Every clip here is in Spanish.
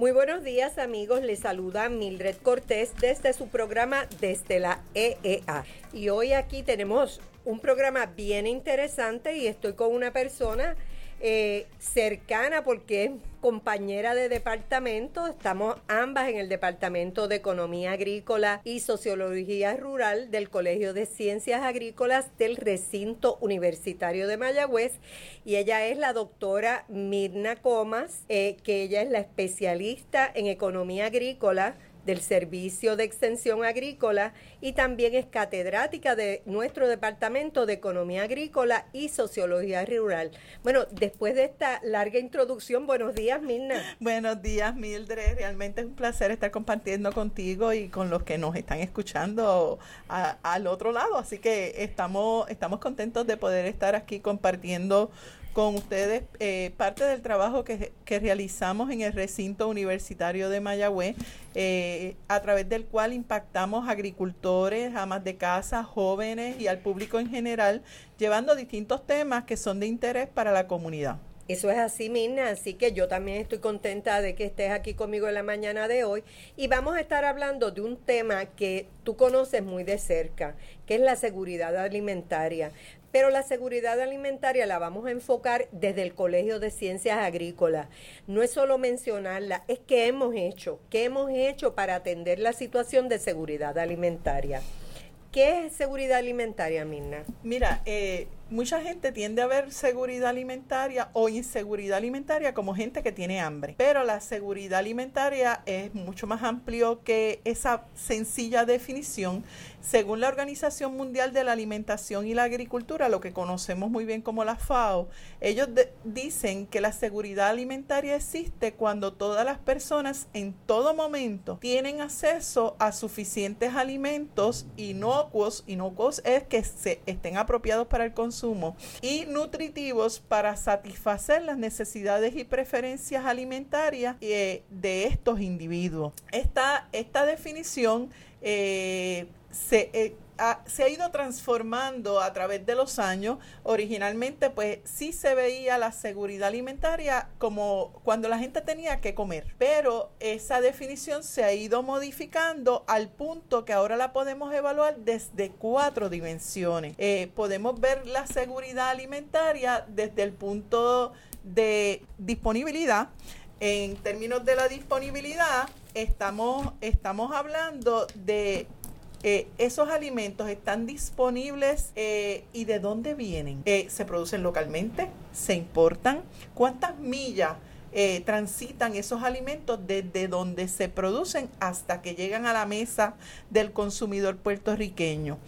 Muy buenos días amigos, les saluda Mildred Cortés desde su programa desde la EEA. Y hoy aquí tenemos un programa bien interesante y estoy con una persona eh, cercana porque es compañera de departamento. Estamos ambas en el Departamento de Economía Agrícola y Sociología Rural del Colegio de Ciencias Agrícolas del Recinto Universitario de Mayagüez. Y ella es la doctora Mirna Comas, eh, que ella es la especialista en economía agrícola del Servicio de Extensión Agrícola y también es catedrática de nuestro Departamento de Economía Agrícola y Sociología Rural. Bueno, después de esta larga introducción, buenos días, Mirna. Buenos días, Mildred. Realmente es un placer estar compartiendo contigo y con los que nos están escuchando al otro lado. Así que estamos, estamos contentos de poder estar aquí compartiendo con ustedes eh, parte del trabajo que, realizamos en el recinto universitario de Mayagüez, eh, a través del cual impactamos agricultores, amas de casa, jóvenes y al público en general, llevando distintos temas que son de interés para la comunidad. Eso es así, Mirna, así que yo también estoy contenta de que estés aquí conmigo en la mañana de hoy y vamos a estar hablando de un tema que tú conoces muy de cerca, que es la seguridad alimentaria. Pero la seguridad alimentaria la vamos a enfocar desde el Colegio de Ciencias Agrícolas. No es solo mencionarla, es que hemos hecho, qué hemos hecho para atender la situación de seguridad alimentaria. ¿Qué es seguridad alimentaria, Mirna? Mira, eh, mucha gente tiende a ver seguridad alimentaria o inseguridad alimentaria como gente que tiene hambre. Pero la seguridad alimentaria es mucho más amplio que esa sencilla definición. Según la Organización Mundial de la Alimentación y la Agricultura, lo que conocemos muy bien como la FAO, ellos dicen que la seguridad alimentaria existe cuando todas las personas en todo momento tienen acceso a suficientes alimentos inocuos. Inocuos es que se estén apropiados para el consumo y nutritivos para satisfacer las necesidades y preferencias alimentarias eh, de estos individuos. Esta, esta definición eh, se, eh, se ha ido transformando a través de los años. Originalmente, pues sí se veía la seguridad alimentaria como cuando la gente tenía que comer, pero esa definición se ha ido modificando al punto que ahora la podemos evaluar desde cuatro dimensiones. Eh, podemos ver la seguridad alimentaria desde el punto de disponibilidad. En términos de la disponibilidad, estamos, estamos hablando de eh, esos alimentos están disponibles eh, y de dónde vienen. Eh, ¿Se producen localmente? ¿Se importan? ¿Cuántas millas transitan esos alimentos desde donde se producen hasta que llegan a la mesa del consumidor puertorriqueño?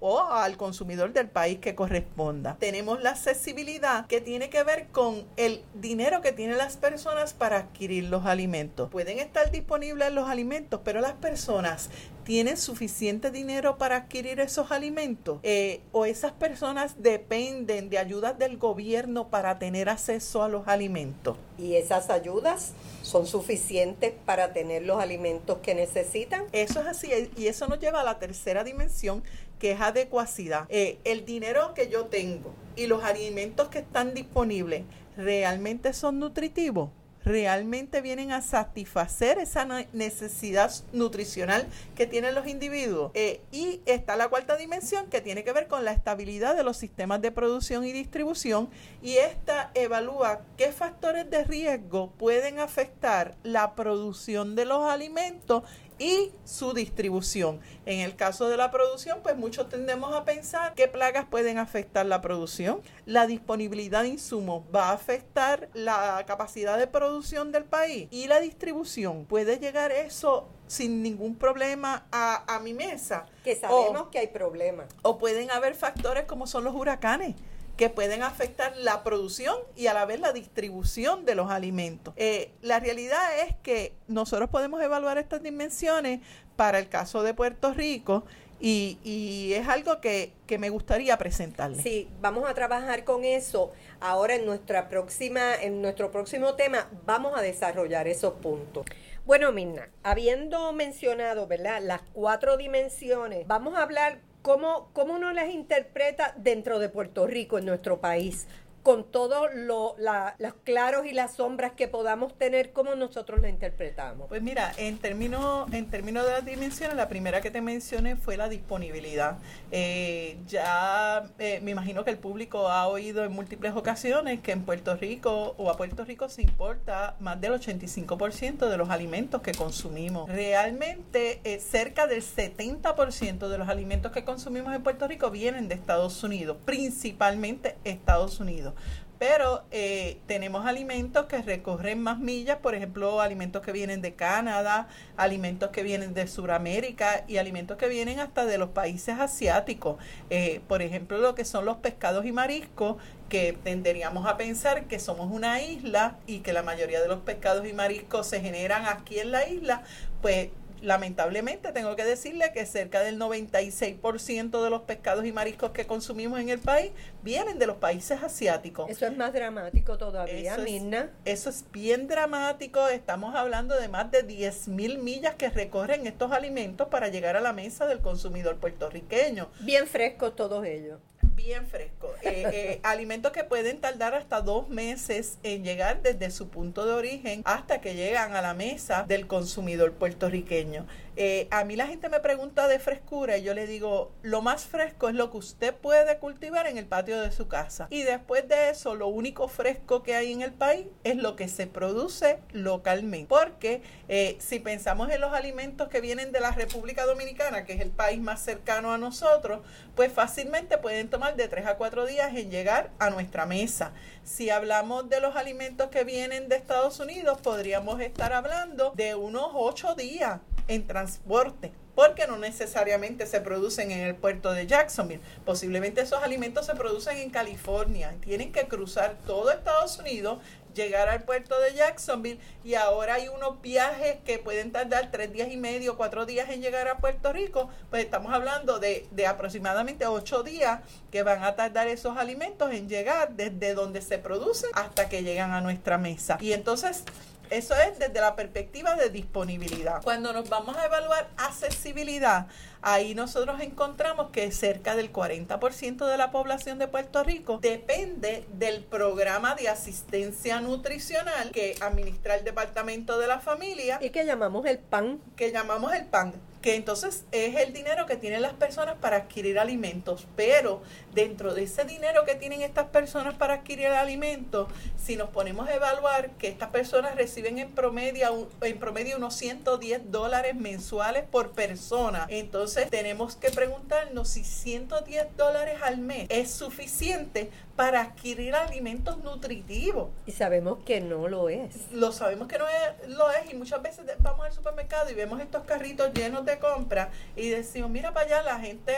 O al consumidor del país que corresponda. Tenemos la accesibilidad que tiene que ver con el dinero que tienen las personas para adquirir los alimentos. Pueden estar disponibles los alimentos, pero las personas tienen suficiente dinero para adquirir esos alimentos eh, o esas personas dependen de ayudas del gobierno para tener acceso a los alimentos. ¿Y esas ayudas son suficientes para tener los alimentos que necesitan? Eso es así y eso nos lleva a la tercera dimensión que es adecuacidad. Eh, el dinero que yo tengo y los alimentos que están disponibles realmente son nutritivos realmente vienen a satisfacer esa necesidad nutricional que tienen los individuos. Eh, y está la cuarta dimensión que tiene que ver con la estabilidad de los sistemas de producción y distribución y esta evalúa qué factores de riesgo pueden afectar la producción de los alimentos y su distribución. En el caso de la producción, pues muchos tendemos a pensar qué plagas pueden afectar la producción. La disponibilidad de insumos va a afectar la capacidad de producción del país y la distribución. ¿Puede llegar eso sin ningún problema a, mi mesa? Que sabemos que hay problemas. O pueden haber factores como son los huracanes que pueden afectar la producción y a la vez la distribución de los alimentos. Eh, la realidad es que nosotros podemos evaluar estas dimensiones para el caso de Puerto Rico Y, es algo que, que me gustaría presentarle. Sí, vamos a trabajar con eso. Ahora en nuestra próxima, en nuestro próximo tema, vamos a desarrollar esos puntos. Bueno, Mirna, habiendo mencionado, ¿verdad? Las cuatro dimensiones, vamos a hablar cómo, cómo uno las interpreta dentro de Puerto Rico, en nuestro país con todos lo, los claros y las sombras que podamos tener, como nosotros la interpretamos? Pues mira, en términos en términos de las dimensiones, la primera que te mencioné fue la disponibilidad. Eh, ya eh, me imagino que el público ha oído en múltiples ocasiones que en Puerto Rico o a Puerto Rico se importa más del 85% de los alimentos que consumimos. Realmente eh, cerca del 70% de los alimentos que consumimos en Puerto Rico vienen de Estados Unidos, principalmente Estados Unidos pero eh, tenemos alimentos que recorren más millas, por ejemplo, alimentos que vienen de Canadá, alimentos que vienen de Sudamérica y alimentos que vienen hasta de los países asiáticos. Eh, por ejemplo, lo que son los pescados y mariscos, que tenderíamos a pensar que somos una isla y que la mayoría de los pescados y mariscos se generan aquí en la isla, pues lamentablemente tengo que decirle que cerca del 96% de los pescados y mariscos que consumimos en el país vienen de los países asiáticos. Eso es más dramático todavía, eso Mirna. Es, eso es bien dramático. Estamos hablando de más de 10 mil millas que recorren estos alimentos para llegar a la mesa del consumidor puertorriqueño. Bien frescos todos ellos bien fresco. Eh, eh, alimentos que pueden tardar hasta dos meses en llegar desde su punto de origen hasta que llegan a la mesa del consumidor puertorriqueño. Eh, a mí la gente me pregunta de frescura y yo le digo, lo más fresco es lo que usted puede cultivar en el patio de su casa. Y después de eso, lo único fresco que hay en el país es lo que se produce localmente. Porque eh, si pensamos en los alimentos que vienen de la República Dominicana, que es el país más cercano a nosotros, pues fácilmente pueden tomar de tres a cuatro días en llegar a nuestra mesa. Si hablamos de los alimentos que vienen de Estados Unidos, podríamos estar hablando de unos ocho días en transporte, porque no necesariamente se producen en el puerto de Jacksonville. Posiblemente esos alimentos se producen en California. Tienen que cruzar todo Estados Unidos, llegar al puerto de Jacksonville y ahora hay unos viajes que pueden tardar tres días y medio, cuatro días en llegar a Puerto Rico. Pues estamos hablando de, de aproximadamente ocho días que van a tardar esos alimentos en llegar desde donde se producen hasta que llegan a nuestra mesa. Y entonces eso es desde la perspectiva de disponibilidad. Cuando nos vamos a evaluar accesibilidad, ahí nosotros encontramos que cerca del 40% de la población de Puerto Rico depende del programa de asistencia nutricional que administra el Departamento de la Familia. Y que llamamos el PAN. Que llamamos el PAN que entonces es el dinero que tienen las personas para adquirir alimentos, pero dentro de ese dinero que tienen estas personas para adquirir alimentos, si nos ponemos a evaluar que estas personas reciben en promedio, en promedio unos 110 dólares mensuales por persona, entonces tenemos que preguntarnos si 110 dólares al mes es suficiente para adquirir alimentos nutritivos. Y sabemos que no lo es. Lo sabemos que no es, lo es y muchas veces vamos al supermercado y vemos estos carritos llenos de compra y decimos, mira para allá, la gente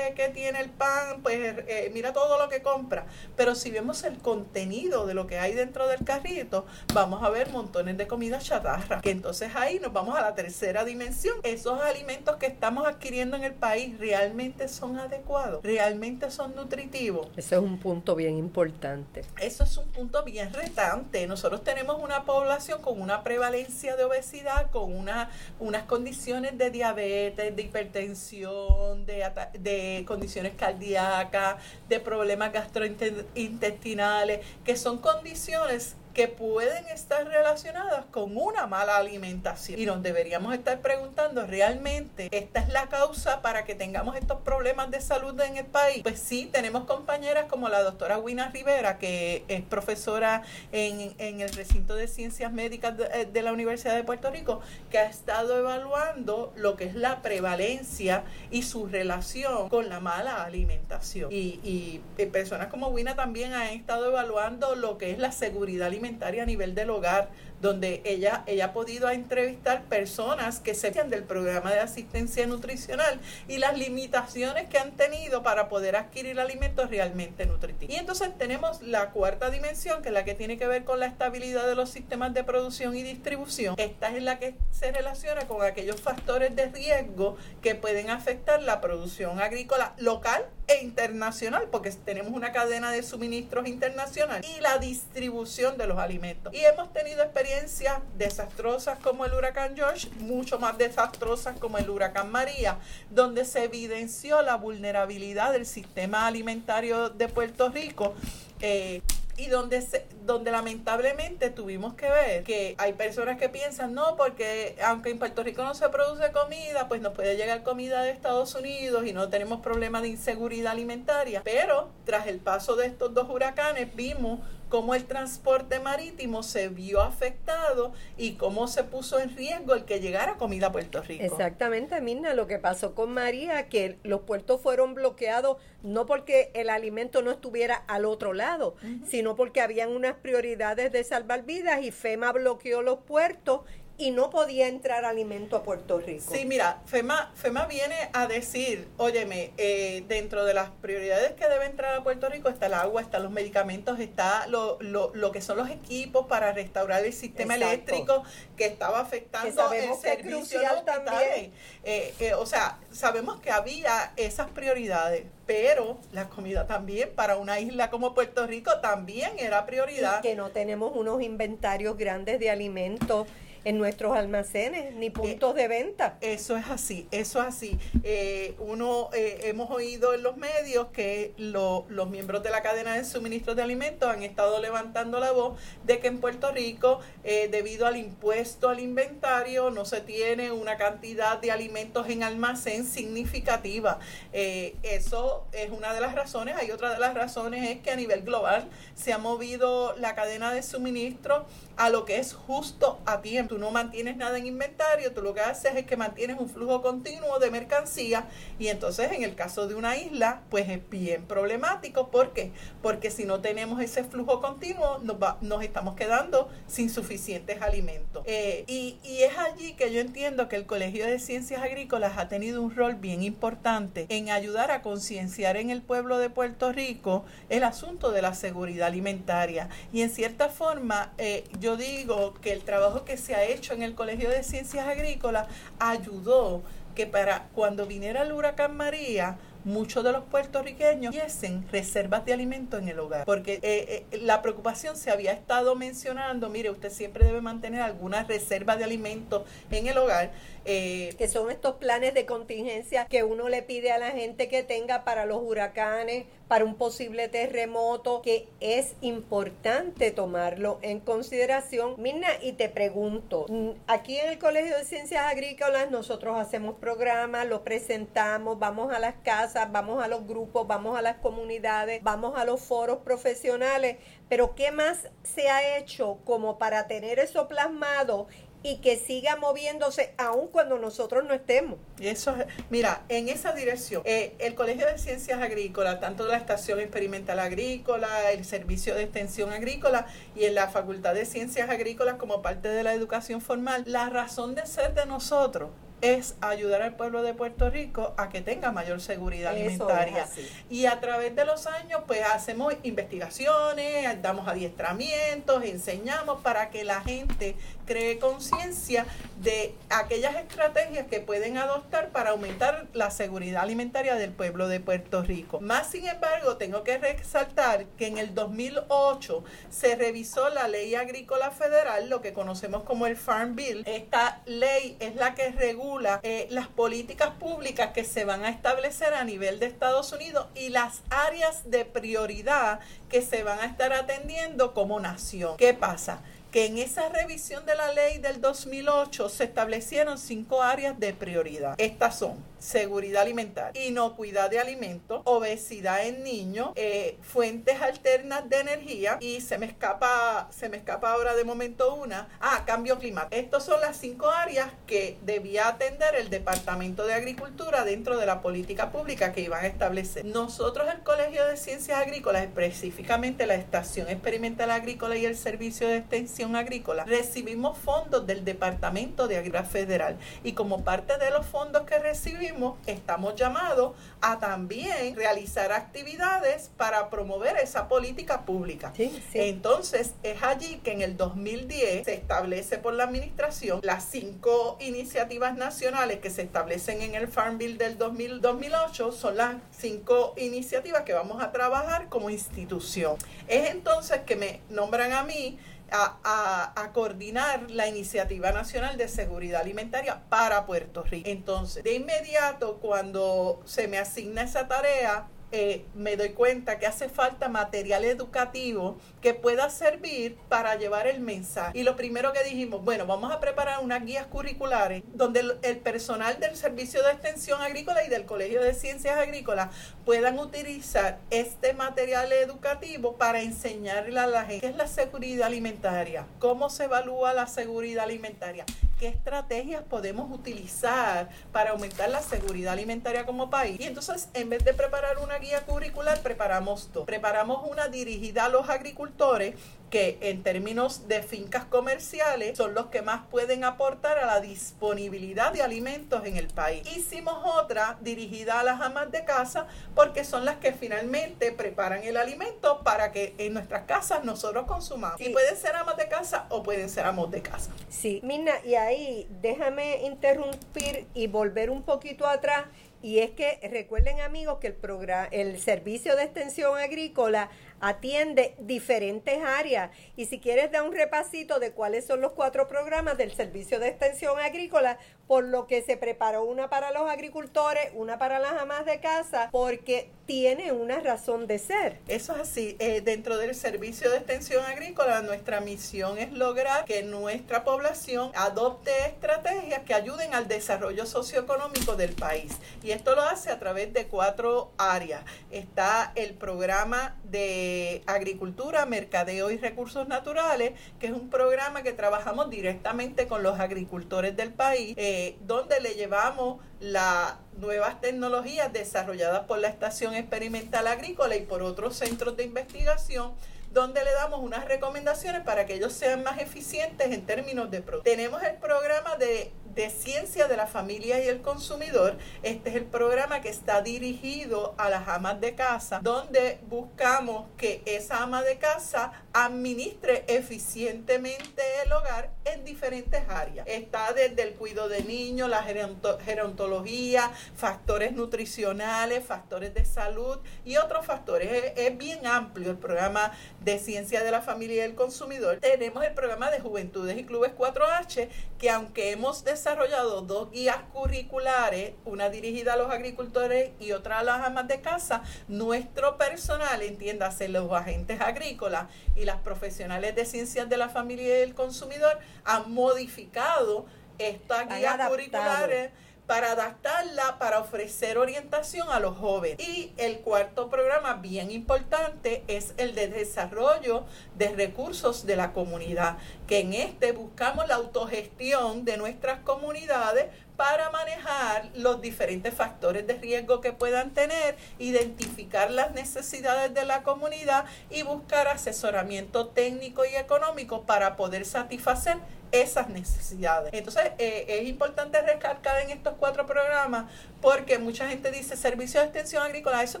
que tiene el pan, pues eh, mira todo lo que compra. Pero si vemos el contenido de lo que hay dentro del carrito, vamos a ver montones de comida chatarra. Que entonces ahí nos vamos a la tercera dimensión. Esos alimentos que estamos adquiriendo en el país realmente son adecuados, realmente son nutritivos. Ese es un punto bien importante. Eso es un punto bien retante. Nosotros tenemos una población con una prevalencia de obesidad, con una, unas condiciones de diabetes, de hipertensión, de, de condiciones cardíacas, de problemas gastrointestinales, que son condiciones que pueden estar relacionadas con una mala alimentación. Y nos deberíamos estar preguntando, ¿realmente esta es la causa para que tengamos estos problemas de salud en el país? Pues sí, tenemos compañeras como la doctora Wina Rivera, que es profesora en, en el recinto de ciencias médicas de, eh, la Universidad de Puerto Rico, que ha estado evaluando lo que es la prevalencia y su relación con la mala alimentación. Y, y, y personas como Wina también han estado evaluando lo que es la seguridad alimentaria a nivel del hogar donde ella, ella ha podido entrevistar personas que se del programa de asistencia nutricional y las limitaciones que han tenido para poder adquirir alimentos realmente nutritivos. Y entonces tenemos la cuarta dimensión, que es la que tiene que ver con la estabilidad de los sistemas de producción y distribución. Esta es la que se relaciona con aquellos factores de riesgo que pueden afectar la producción agrícola local e internacional, porque tenemos una cadena de suministros internacional y la distribución de los alimentos. Y hemos tenido experiencias desastrosas como el huracán George, mucho más desastrosas como el huracán María, donde se evidenció la vulnerabilidad del sistema alimentario de Puerto Rico. Eh, y donde, se, donde lamentablemente tuvimos que ver que hay personas que piensan, no, porque aunque en Puerto Rico no se produce comida, pues nos puede llegar comida de Estados Unidos y no tenemos problema de inseguridad alimentaria. Pero tras el paso de estos dos huracanes vimos cómo el transporte marítimo se vio afectado y cómo se puso en riesgo el que llegara comida a Puerto Rico. Exactamente, Mirna, lo que pasó con María, que los puertos fueron bloqueados no porque el alimento no estuviera al otro lado, sino porque habían unas prioridades de salvar vidas y FEMA bloqueó los puertos y no podía entrar alimento a Puerto Rico. Sí, mira, FEMA, FEMA viene a decir, óyeme, eh, dentro de las prioridades que debe entrar a Puerto Rico está el agua, están los medicamentos, está lo, lo, lo que son los equipos para restaurar el sistema eléctrico que estaba afectando el servicio también. Eh, eh, o sea, sabemos que había esas prioridades, pero la comida también para una isla como Puerto Rico también era prioridad. que no tenemos unos inventarios grandes de alimentos en nuestros almacenes ni puntos de venta. Eso es así, eso es así. Eh, uno eh, hemos oído en los medios que los miembros de la cadena de suministro de alimentos han estado levantando la voz de que en Puerto Rico, eh, debido al impuesto al inventario, no se tiene una cantidad de alimentos en almacén significativa. eso es una de las razones. Hay otra de las razones es que a nivel global se ha movido la cadena de suministro a lo que es justo a tiempo. No mantienes nada en inventario, tú lo que haces es que mantienes un flujo continuo de mercancía y entonces en el caso de una isla, pues es bien problemático. ¿Por qué? Porque si no tenemos ese flujo continuo, nos, nos estamos quedando sin suficientes alimentos. Eh, y, y es allí que yo entiendo que el Colegio de Ciencias Agrícolas ha tenido un rol bien importante en ayudar a concienciar en el pueblo de Puerto Rico el asunto de la seguridad alimentaria. Y en cierta forma, eh, yo digo que el trabajo que se ha hecho en el Colegio de Ciencias Agrícolas ayudó que para cuando viniera el huracán María, muchos de los puertorriqueños tuviesen reservas de alimentos en el hogar. Porque eh, eh, la preocupación se había estado mencionando, mire, usted siempre debe mantener alguna reserva de alimentos en el hogar eh, que son estos planes de contingencia que uno le pide a la gente que tenga para los huracanes, para un posible terremoto, que es importante tomarlo en consideración. Mirna, y te pregunto, mm, aquí en el Colegio de Ciencias Agrícolas nosotros hacemos programas, lo presentamos, vamos a las casas, vamos a los grupos, vamos a las comunidades, vamos a los foros profesionales, pero ¿qué más se ha hecho como para tener eso plasmado y que siga moviéndose aun cuando nosotros no estemos. Eso mira, en esa dirección, eh, el Colegio de Ciencias Agrícolas, tanto la Estación Experimental Agrícola, el Servicio de Extensión Agrícola y en la Facultad de Ciencias Agrícolas como parte de la educación formal, la razón de ser de nosotros es ayudar al pueblo de Puerto Rico a que tenga mayor seguridad alimentaria. Y a través de los años, pues hacemos investigaciones, damos adiestramientos, enseñamos para que la gente cree conciencia de aquellas estrategias que pueden adoptar para aumentar la seguridad alimentaria del pueblo de Puerto Rico. Más sin embargo, tengo que resaltar que en el 2008 se revisó la ley agrícola federal, lo que conocemos como el Farm Bill. Esta ley es la que regula eh, las políticas públicas que se van a establecer a nivel de Estados Unidos y las áreas de prioridad que se van a estar atendiendo como nación. ¿Qué pasa? Que en esa revisión de la ley del 2008 se establecieron cinco áreas de prioridad. Estas son seguridad alimentaria, inocuidad de alimentos, obesidad en niños, eh, fuentes alternas de energía y se me escapa, se me escapa ahora de momento una, ah, cambio climático. Estas son las cinco áreas que debía atender el Departamento de Agricultura dentro de la política pública que iban a establecer. Nosotros el Colegio de Ciencias Agrícolas, específicamente la Estación Experimental Agrícola y el Servicio de Extensión agrícola, recibimos fondos del Departamento de Agricultura Federal y como parte de los fondos que recibimos, estamos llamados a también realizar actividades para promover esa política pública. Entonces, es allí que en el 2010 se establece por la administración las cinco iniciativas nacionales que se establecen en el Farm Bill del 2000, 2008, son las cinco iniciativas que vamos a trabajar como institución. Es entonces que me nombran a mí a, a, coordinar la Iniciativa Nacional de Seguridad Alimentaria para Puerto Rico. Entonces, de inmediato, cuando se me asigna esa tarea, eh, me doy cuenta que hace falta material educativo que pueda servir para llevar el mensaje. Y lo primero que dijimos, bueno, vamos a preparar unas guías curriculares donde el, personal del Servicio de Extensión Agrícola y del Colegio de Ciencias Agrícolas puedan utilizar este material educativo para enseñarle a la gente qué es la seguridad alimentaria, cómo se evalúa la seguridad alimentaria qué estrategias podemos utilizar para aumentar la seguridad alimentaria como país. Y entonces, en vez de preparar una guía curricular, preparamos dos. Preparamos una dirigida a los agricultores que en términos de fincas comerciales son los que más pueden aportar a la disponibilidad de alimentos en el país. Hicimos otra dirigida a las amas de casa porque son las que finalmente preparan el alimento para que en nuestras casas nosotros consumamos. Y pueden ser amas de casa o pueden ser amos de casa. Sí, Mina, y ahí déjame interrumpir y volver un poquito atrás. Y es que recuerden amigos que el programa, el servicio de extensión agrícola atiende diferentes áreas. Y si quieres dar un repasito de cuáles son los cuatro programas del Servicio de Extensión Agrícola, por lo que se preparó una para los agricultores, una para las amas de casa, porque tiene una razón de ser. Eso es así. Eh, dentro del Servicio de Extensión Agrícola, nuestra misión es lograr que nuestra población adopte estrategias que ayuden al desarrollo socioeconómico del país. Y esto lo hace a través de cuatro áreas. Está el programa de Agricultura, Mercadeo y Recursos Naturales, que es un programa que trabajamos directamente con los agricultores del país, eh, donde le llevamos las nuevas tecnologías desarrolladas por la Estación Experimental Agrícola y por otros centros de investigación donde le damos unas recomendaciones para que ellos sean más eficientes en términos de producto. Tenemos el programa de de Ciencia de la Familia y el Consumidor. Este es el programa que está dirigido a las amas de casa, donde buscamos que esa ama de casa administre eficientemente el hogar diferentes áreas. Está desde el cuidado de niños, la gerontología, factores nutricionales, factores de salud y otros factores. Es, bien amplio el programa de Ciencia de la Familia y el Consumidor. Tenemos el programa de Juventudes y Clubes 4H, que aunque hemos desarrollado dos guías curriculares, una dirigida a los agricultores y otra a las amas de casa. Nuestro personal, entiéndase, los agentes agrícolas y las profesionales de ciencias de la familia y del consumidor, modificado estas guías curriculares para adaptarla, para ofrecer orientación a los jóvenes. Y el cuarto programa, bien importante, es el de desarrollo de recursos de la comunidad, que en este buscamos la autogestión de nuestras comunidades para manejar los diferentes factores de riesgo que puedan tener, identificar las necesidades de la comunidad y buscar asesoramiento técnico y económico para poder satisfacer esas necesidades. Entonces, eh, es importante recalcar en estos cuatro programas porque mucha gente dice servicio de extensión agrícola, eso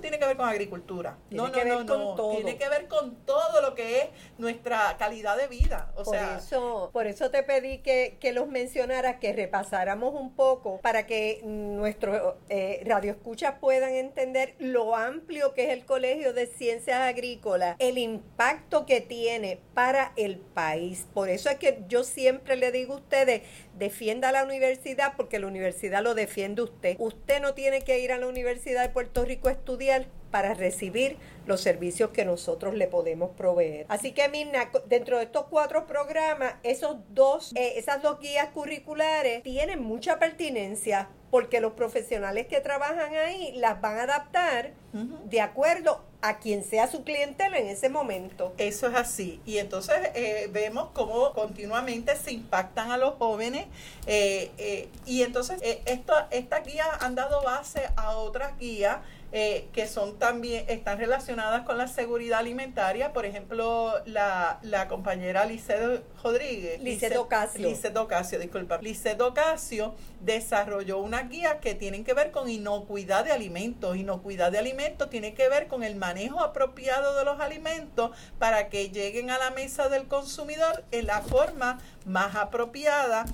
tiene que ver con agricultura. no, no, no, no. Tiene que ver con todo lo que es nuestra calidad de vida. O por sea, eso, por eso te pedí que, que los mencionaras, que repasáramos un poco para que nuestros eh, radioescuchas puedan entender lo amplio que es el Colegio de Ciencias Agrícolas, el impacto que tiene para el país. Por eso es que yo siempre le digo a ustedes, defienda la universidad porque la universidad lo defiende usted. Usted no tiene que ir a la Universidad de Puerto Rico a estudiar para recibir los servicios que nosotros le podemos proveer. Así que, Mirna, dentro de estos cuatro programas, esos dos, eh, esas dos guías curriculares tienen mucha pertinencia porque los profesionales que trabajan ahí las van a adaptar de acuerdo a quien sea su clientela en ese momento. Eso es así. Y entonces eh, vemos cómo continuamente se impactan a los jóvenes. Eh, y entonces esto, estas guías han dado base a otras guías eh, que son también, están relacionadas con la seguridad alimentaria. Por ejemplo, la, la compañera Licedo Rodríguez. Licedo Ocasio. Licedo Ocasio, disculpa. Licedo Ocasio desarrolló una guía que tienen que ver con inocuidad de alimentos. Inocuidad de alimentos tiene que ver con el manejo apropiado de los alimentos para que lleguen a la mesa del consumidor en la forma más apropiada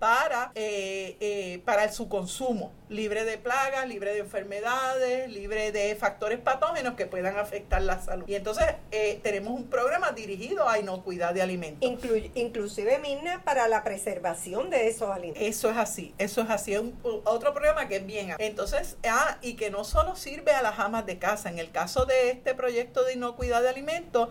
para, eh, eh, para su consumo, libre de plagas, libre de enfermedades, libre de factores patógenos que puedan afectar la salud. Y entonces eh, tenemos un programa dirigido a inocuidad de alimentos. inclusive, Mirna, para la preservación de esos alimentos. Eso es así, eso es así. Es un, otro programa que es bien. Entonces, ah, y que no solo sirve a las amas de casa. En el caso de este proyecto de inocuidad de alimentos,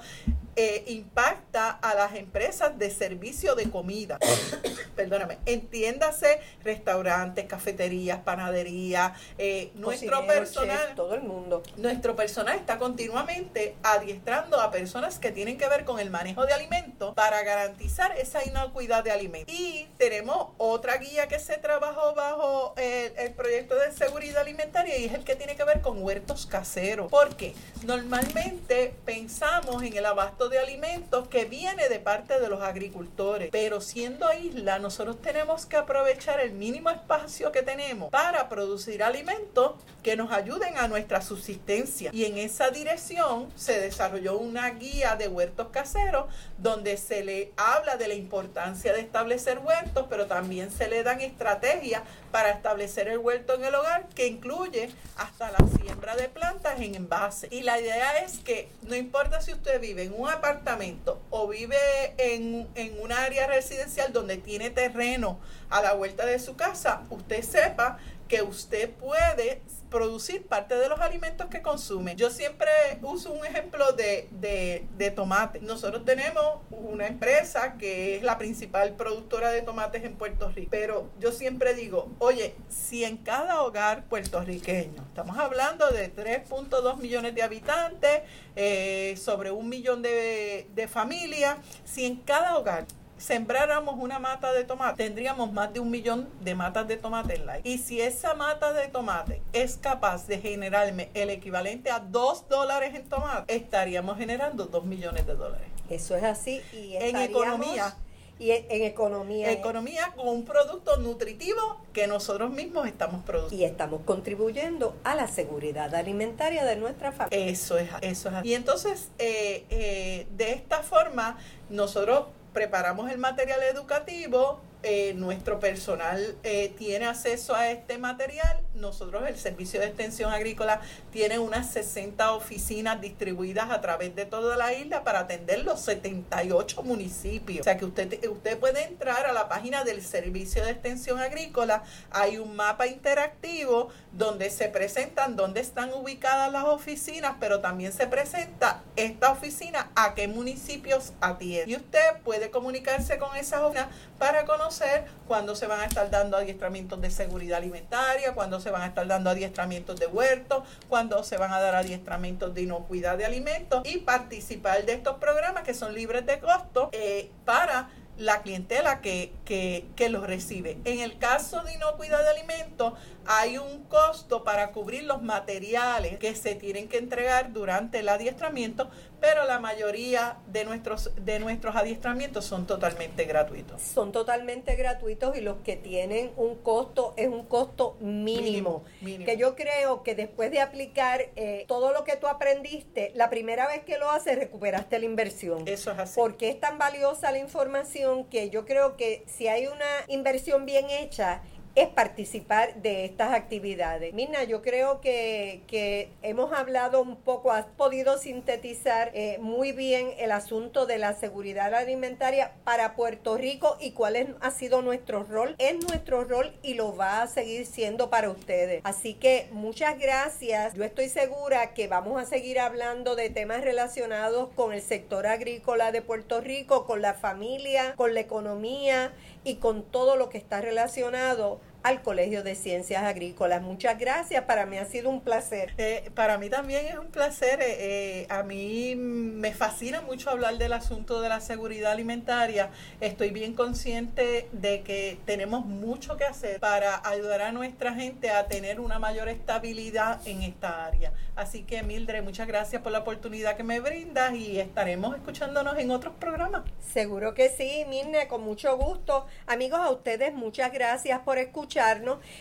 eh, impacta a las empresas de servicio de comida. Perdóname, entiéndase restaurantes, cafeterías, panaderías, eh, nuestro personal, todo el mundo. Nuestro personal está continuamente adiestrando a personas que tienen que ver con el manejo de alimentos para garantizar esa inocuidad de alimentos. Y tenemos otra guía que se trabajó bajo el, el proyecto de seguridad alimentaria y es el que tiene que ver con huertos caseros. Porque normalmente pensamos en el abasto de alimentos que viene de parte de los agricultores. Pero siendo isla, nosotros tenemos que aprovechar el mínimo espacio que tenemos para producir alimentos que nos ayuden a nuestra subsistencia. Y en esa dirección se desarrolló una guía de huertos caseros donde se le habla de la importancia de establecer huertos, pero también se le dan estrategias para establecer el huerto en el hogar que incluye hasta la siembra de plantas en envase. Y la idea es que no importa si usted vive en un apartamento o vive en, en un área residencial donde tiene terreno a la vuelta de su casa, usted sepa que usted puede producir parte de los alimentos que consume. Yo siempre uso un ejemplo de, de, tomate. Nosotros tenemos una empresa que es la principal productora de tomates en Puerto Rico, pero yo siempre digo, oye, si en cada hogar puertorriqueño, estamos hablando de 3.2 millones de habitantes, eh, sobre un millón de, de familias, si en cada hogar sembráramos una mata de tomate, tendríamos más de un millón de matas de tomate en la Y si esa mata de tomate es capaz de generarme el equivalente a dos dólares en tomate, estaríamos generando dos millones de dólares. Eso es así. Y en economía. Y en, economía. Economía con un producto nutritivo que nosotros mismos estamos produciendo. Y estamos contribuyendo a la seguridad alimentaria de nuestra familia. Eso es, eso es. Y entonces, eh, eh, de esta forma, nosotros preparamos el material educativo, eh, nuestro personal eh, tiene acceso a este material. Nosotros, el Servicio de Extensión Agrícola, tiene unas 60 oficinas distribuidas a través de toda la isla para atender los 78 municipios. O sea que usted, usted puede entrar a la página del Servicio de Extensión Agrícola. Hay un mapa interactivo donde se presentan dónde están ubicadas las oficinas, pero también se presenta esta oficina a qué municipios atiende. Y usted puede comunicarse con esas oficinas para conocer cuándo se van a estar dando adiestramientos de seguridad alimentaria, cuándo se van a estar dando adiestramientos de huertos, cuándo se van a dar adiestramientos de inocuidad de alimentos y participar de estos programas que son libres de costo eh, para la clientela que, que, que los recibe. En el caso de inocuidad de alimentos, hay un costo para cubrir los materiales que se tienen que entregar durante el adiestramiento, pero la mayoría de nuestros, de nuestros adiestramientos son totalmente gratuitos. Son totalmente gratuitos y los que tienen un costo es un costo mínimo. Que yo creo que después de aplicar eh, todo lo que tú aprendiste, la primera vez que lo haces recuperaste la inversión. Eso es así. Porque es tan valiosa la información que yo creo que si hay una inversión bien hecha, es participar de estas actividades. Mina, yo creo que, que hemos hablado un poco, has podido sintetizar eh, muy bien el asunto de la seguridad alimentaria para Puerto Rico y cuál es, ha sido nuestro rol. Es nuestro rol y lo va a seguir siendo para ustedes. Así que muchas gracias. Yo estoy segura que vamos a seguir hablando de temas relacionados con el sector agrícola de Puerto Rico, con la familia, con la economía y con todo lo que está relacionado al Colegio de Ciencias Agrícolas. Muchas gracias, para mí ha sido un placer. Eh, para mí también es un placer. Eh, a mí me fascina mucho hablar del asunto de la seguridad alimentaria. Estoy bien consciente de que tenemos mucho que hacer para ayudar a nuestra gente a tener una mayor estabilidad en esta área. Así que Mildred, muchas gracias por la oportunidad que me brindas y estaremos escuchándonos en otros programas. Seguro que sí, Mirne, con mucho gusto. Amigos, a ustedes muchas gracias por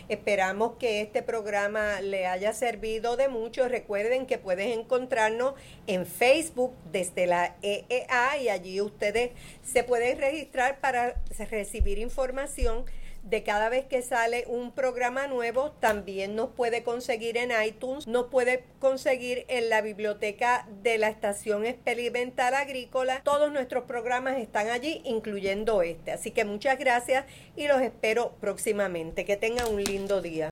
Esperamos que este programa le haya servido de mucho. Recuerden que pueden encontrarnos en Facebook desde la EEA y allí ustedes se pueden registrar para recibir información de cada vez que sale un programa nuevo, también nos puede conseguir en iTunes, nos puede conseguir en la biblioteca de la Estación Experimental Agrícola. Todos nuestros programas están allí, incluyendo este. Así que muchas gracias y los espero próximamente. Que tengan un lindo día.